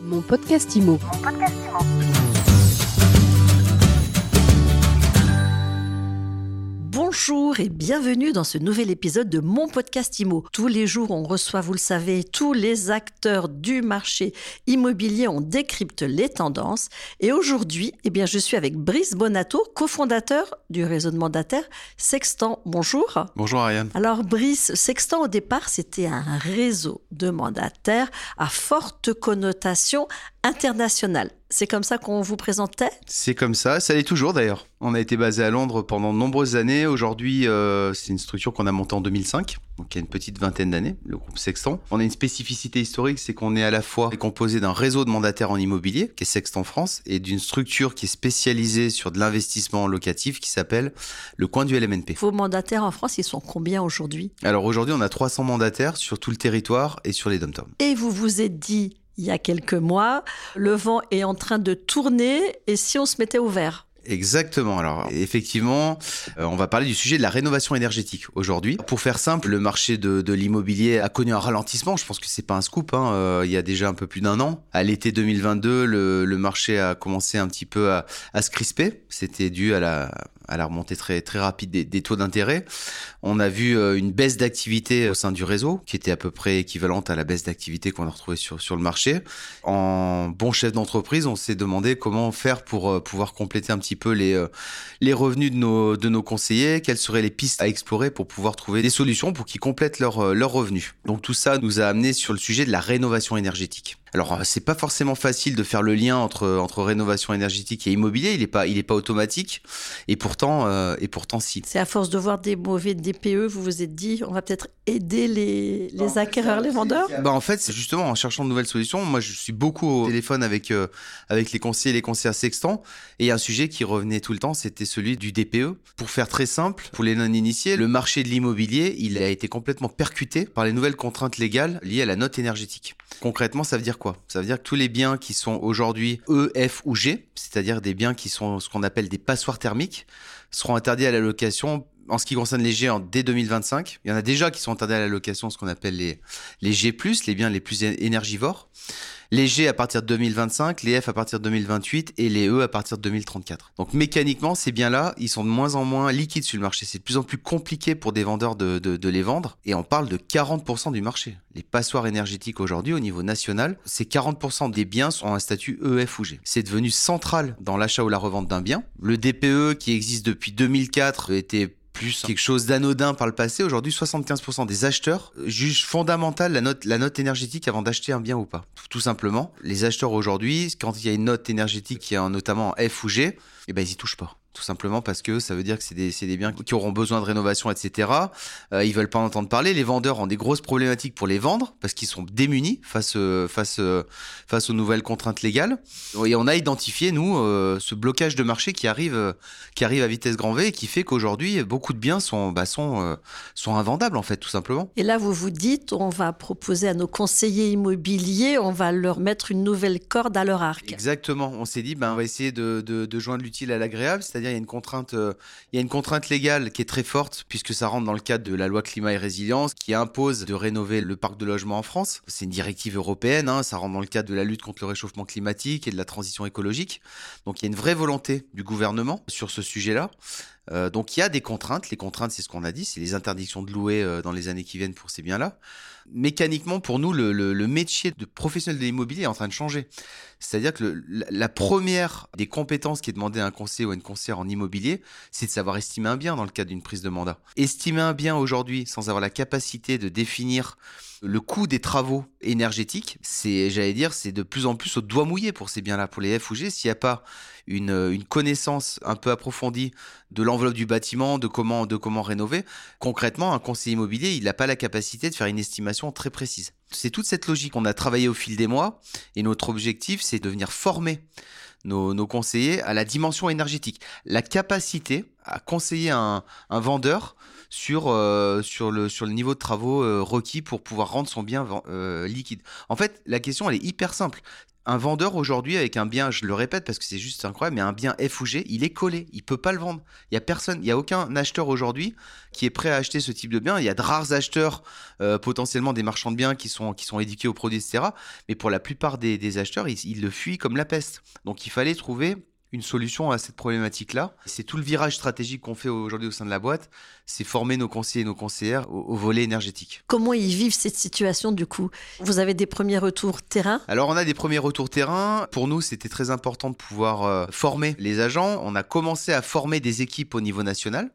Mon podcast IMO. Bonjour et bienvenue dans ce nouvel épisode de mon podcast IMO. Tous les jours, on reçoit, vous le savez, tous les acteurs du marché immobilier, on décrypte les tendances. Et aujourd'hui, eh bien, je suis avec Brice Bonato, cofondateur du réseau de mandataires Sextant. Bonjour. Bonjour Ariane. Alors Brice, Sextant au départ, c'était un réseau de mandataires à forte connotation internationale. C'est comme ça qu'on vous présentait? C'est comme ça, ça l'est toujours d'ailleurs. On a été basé à Londres pendant de nombreuses années. Aujourd'hui, euh, c'est une structure qu'on a montée en 2005, donc il y a une petite vingtaine d'années, le groupe Sextant. On a une spécificité historique, c'est qu'on est à la fois composé d'un réseau de mandataires en immobilier, qui est Sextant France, et d'une structure qui est spécialisée sur de l'investissement locatif, qui s'appelle le coin du LMNP. Vos mandataires en France, ils sont combien aujourd'hui? Alors aujourd'hui, on a 300 mandataires sur tout le territoire et sur les dom Et vous vous êtes dit, il y a quelques mois. Le vent est en train de tourner et si on se mettait au vert? Exactement. Alors effectivement, euh, on va parler du sujet de la rénovation énergétique aujourd'hui. Pour faire simple, le marché de, l'immobilier a connu un ralentissement. Je pense que c'est pas un scoop. Hein. Euh, il y a déjà un peu plus d'un an. À l'été 2022, le, le, marché a commencé un petit peu à, à se crisper. C'était dû à la, à la remontée très, très rapide des, taux d'intérêt. On a vu euh, une baisse d'activité au sein du réseau, qui était à peu près équivalente à la baisse d'activité qu'on a retrouvée sur, sur le marché. En bon chef d'entreprise, on s'est demandé comment faire pour euh, pouvoir compléter un petit peu les, euh, les revenus de nos, de nos conseillers, quelles seraient les pistes à explorer pour pouvoir trouver des solutions pour qu'ils complètent leurs leur revenus? Donc tout ça nous a amené sur le sujet de la rénovation énergétique. Alors euh, c'est pas forcément facile de faire le lien entre entre rénovation énergétique et immobilier, il est pas il est pas automatique et pourtant euh, et pourtant si. C'est à force de voir des mauvais DPE, vous vous êtes dit on va peut-être aider les les bah, acquéreurs, les vendeurs. Bah en fait, c'est justement en cherchant de nouvelles solutions, moi je suis beaucoup au téléphone avec euh, avec les conseillers et les conseillers sextants et un sujet qui revenait tout le temps, c'était celui du DPE. Pour faire très simple, pour les non initiés, le marché de l'immobilier, il a été complètement percuté par les nouvelles contraintes légales liées à la note énergétique. Concrètement, ça veut dire Ça veut dire que tous les biens qui sont aujourd'hui E, F ou G, c'est-à-dire des biens qui sont ce qu'on appelle des passoires thermiques, seront interdits à la location en ce qui concerne les G dès 2025. Il y en a déjà qui sont interdits à la location, ce qu'on appelle les, les G+, les biens les plus énergivores les G à partir de 2025, les F à partir de 2028 et les E à partir de 2034. Donc mécaniquement, ces biens-là, ils sont de moins en moins liquides sur le marché. C'est de plus en plus compliqué pour des vendeurs de, les vendre. Et on parle de 40% du marché. Les passoires énergétiques aujourd'hui, au niveau national, c'est 40% des biens sont un statut E, F ou G. C'est devenu central dans l'achat ou la revente d'un bien. Le DPE qui existe depuis 2004 était plus quelque chose d'anodin par le passé. Aujourd'hui, 75% des acheteurs jugent fondamental la note, la note énergétique avant d'acheter un bien ou pas. Tout, simplement, les acheteurs aujourd'hui, quand il y a une note énergétique qui est notamment F ou G, eh ben, ils y touchent pas tout simplement parce que ça veut dire que c'est des, des, biens qui auront besoin de rénovation, etc. Euh, ils veulent pas en entendre parler. Les vendeurs ont des grosses problématiques pour les vendre parce qu'ils sont démunis face, euh, face, euh, face aux nouvelles contraintes légales. Et on a identifié, nous, euh, ce blocage de marché qui arrive, qui arrive à vitesse grand V et qui fait qu'aujourd'hui, beaucoup de biens sont, bah, sont, sont invendables, en fait, tout simplement. Et là, vous vous dites, on va proposer à nos conseillers immobiliers, on va leur mettre une nouvelle corde à leur arc. Exactement. On s'est dit, ben, on va essayer de, de, de joindre l'utile à l'agréable, c'est-à-dire il y a une contrainte, euh, il y a une contrainte légale qui est très forte puisque ça rentre dans le cadre de la loi climat et résilience qui impose de rénover le parc de logement en France. C'est une directive européenne, hein, ça rentre dans le cadre de la lutte contre le réchauffement climatique et de la transition écologique. Donc il y a une vraie volonté du gouvernement sur ce sujet-là. Euh, donc il y a des contraintes. Les contraintes, c'est ce qu'on a dit, c'est les interdictions de louer euh, dans les années qui viennent pour ces biens-là. Mécaniquement, pour nous, le, métier de professionnel de l'immobilier est en train de changer. C'est-à-dire que la première des compétences qui est demandée à un conseiller ou à une conseillère en immobilier, c'est de savoir estimer un bien dans le cadre d'une prise de mandat. Estimer un bien aujourd'hui sans avoir la capacité de définir le coût des travaux énergétiques, c'est, j'allais dire, c'est de plus en plus au doigt mouillé pour ces biens-là, pour les F ou G. S'il n'y a pas une, connaissance un peu approfondie de l'enveloppe du bâtiment, de comment, de comment rénover, concrètement, un conseiller immobilier, il n'a pas la capacité de faire une estimation très précise. C'est toute cette logique qu'on a travaillé au fil des mois, et notre objectif, c'est de venir former nos, conseillers à la dimension énergétique, la capacité à conseiller un vendeur sur, euh, sur, le, sur le niveau de travaux euh, requis pour pouvoir rendre son bien euh, liquide. En fait, la question, elle est hyper simple Un vendeur aujourd'hui avec un bien, je le répète parce que c'est juste incroyable, mais un bien F ou G, il est collé, il peut pas le vendre. Il y a personne, il y a aucun acheteur aujourd'hui qui est prêt à acheter ce type de bien. Il y a de rares acheteurs, potentiellement des marchands de biens qui sont qui sont éduqués aux produits, etc. Mais pour la plupart des, acheteurs, ils le fuient comme la peste. Donc il fallait trouver une solution à cette problématique-là. C'est tout le virage stratégique qu'on fait aujourd'hui au sein de la boîte, c'est former nos conseillers et nos conseillères au, volet énergétique. Comment ils vivent cette situation du coup? Vous avez des premiers retours terrain? Alors on a des premiers retours terrain. Pour nous, c'était très important de pouvoir euh, former les agents. On a commencé à former des équipes au niveau national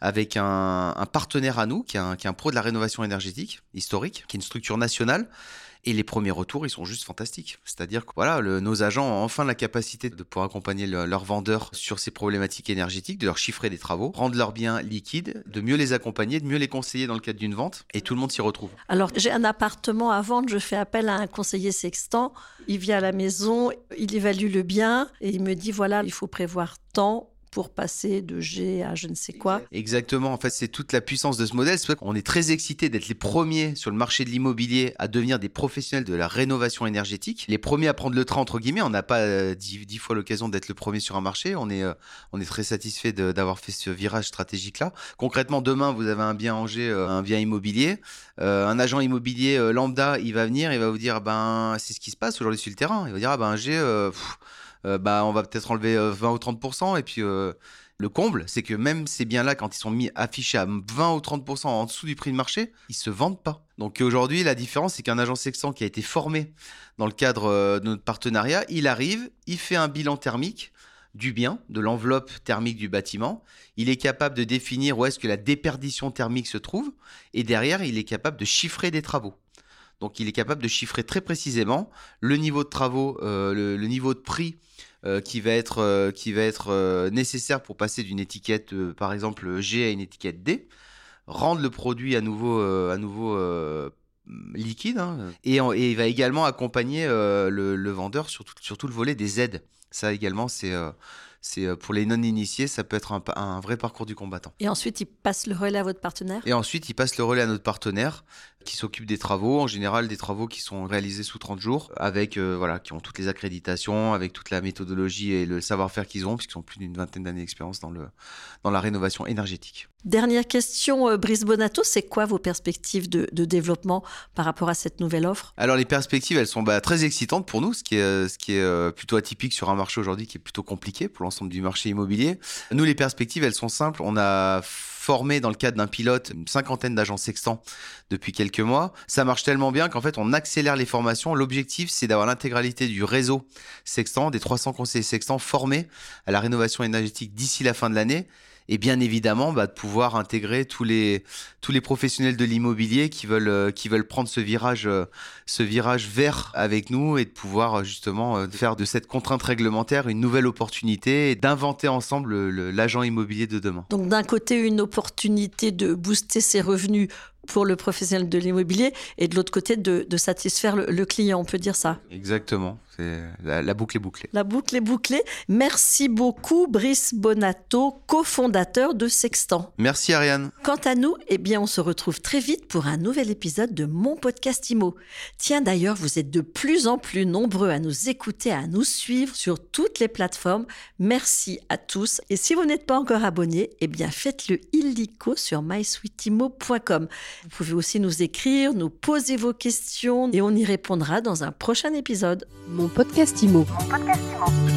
avec un, partenaire à nous, qui est qui est un pro de la rénovation énergétique historique, qui est une structure nationale, et les premiers retours, ils sont juste fantastiques. C'est-à-dire que voilà, nos agents ont enfin la capacité de pouvoir accompagner leurs vendeurs sur ces problématiques énergétiques, de leur chiffrer des travaux, rendre leurs biens liquides, de mieux les accompagner, de mieux les conseiller dans le cadre d'une vente, et tout le monde s'y retrouve. Alors, j'ai un appartement à vendre, je fais appel à un conseiller sextant, il vient à la maison, il évalue le bien, et il me dit, voilà, il faut prévoir tant pour passer de G à je ne sais quoi. Exactement, en fait c'est toute la puissance de ce modèle. C'est qu'on est très excité d'être les premiers sur le marché de l'immobilier à devenir des professionnels de la rénovation énergétique. Les premiers à prendre le train entre guillemets, on n'a pas euh, dix, fois l'occasion d'être le premier sur un marché. On est, euh, on est très satisfait d'avoir fait ce virage stratégique là. Concrètement, demain vous avez un bien en G, euh, un bien immobilier. un agent immobilier lambda, il va venir, il va vous dire, ben c'est ce qui se passe aujourd'hui sur le terrain. Il va dire, ah ben G... Euh, bah, on va peut-être enlever 20 euh, ou 30%. Et puis, euh, le comble, c'est que même ces biens-là, quand ils sont mis affichés à 20 ou 30% en dessous du prix de marché, ils se vendent pas. Donc aujourd'hui, la différence, c'est qu'un agent sextant qui a été formé dans le cadre de notre partenariat, il arrive, il fait un bilan thermique du bien, de l'enveloppe thermique du bâtiment. Il est capable de définir où est-ce que la déperdition thermique se trouve. Et derrière, il est capable de chiffrer des travaux. Donc il est capable de chiffrer très précisément le niveau de travaux, le, niveau de prix euh, qui va être, euh, qui va être euh, nécessaire pour passer d'une étiquette, par exemple G à une étiquette D, rendre le produit à nouveau, à nouveau liquide, hein, et, il va également accompagner le, vendeur sur tout, le volet des aides. Ça également, c'est c'est pour les non-initiés, ça peut être un, un, vrai parcours du combattant. Et ensuite, il passe le relais à votre partenaire? Et ensuite, il passe le relais à notre partenaire qui s'occupent des travaux, en général des travaux qui sont réalisés sous 30 jours, avec euh, voilà, qui ont toutes les accréditations, avec toute la méthodologie et le savoir-faire qu'ils ont, puisqu'ils ont plus d'une vingtaine d'années d'expérience dans, le, dans la rénovation énergétique. Dernière question, euh, Brice Bonato, c'est quoi vos perspectives de, développement par rapport à cette nouvelle offre? Alors les perspectives, elles sont bah, très excitantes pour nous, ce qui est, euh, ce qui est plutôt atypique sur un marché aujourd'hui qui est plutôt compliqué pour l'ensemble du marché immobilier. Nous, les perspectives, elles sont simples. On a formé dans le cadre d'un pilote une cinquantaine d'agents sextants depuis quelques mois. Ça marche tellement bien qu'en fait, on accélère les formations. L'objectif, c'est d'avoir l'intégralité du réseau sextant, des 300 conseillers sextants formés à la rénovation énergétique d'ici la fin de l'année et bien évidemment bah, de pouvoir intégrer tous les tous les professionnels de l'immobilier qui veulent euh, qui veulent prendre ce virage euh, ce virage vert avec nous et de pouvoir euh, justement faire de cette contrainte réglementaire une nouvelle opportunité et d'inventer ensemble l'agent immobilier de demain. Donc d'un côté une opportunité de booster ses revenus pour le professionnel de l'immobilier et de l'autre côté de, satisfaire le, client, on peut dire ça. Exactement, la, la, boucle est bouclée. La boucle est bouclée. Merci beaucoup Brice Bonato, cofondateur de Sextant. Merci Ariane. Quant à nous, eh bien on se retrouve très vite pour un nouvel épisode de mon podcast Imo. Tiens d'ailleurs, vous êtes de plus en plus nombreux à nous écouter, à nous suivre sur toutes les plateformes. Merci à tous et si vous n'êtes pas encore abonné, eh bien faites-le illico sur mysweetimo.com. Vous pouvez aussi nous écrire, nous poser vos questions et on y répondra dans un prochain épisode. Mon podcast Imo. Mon podcast Imo.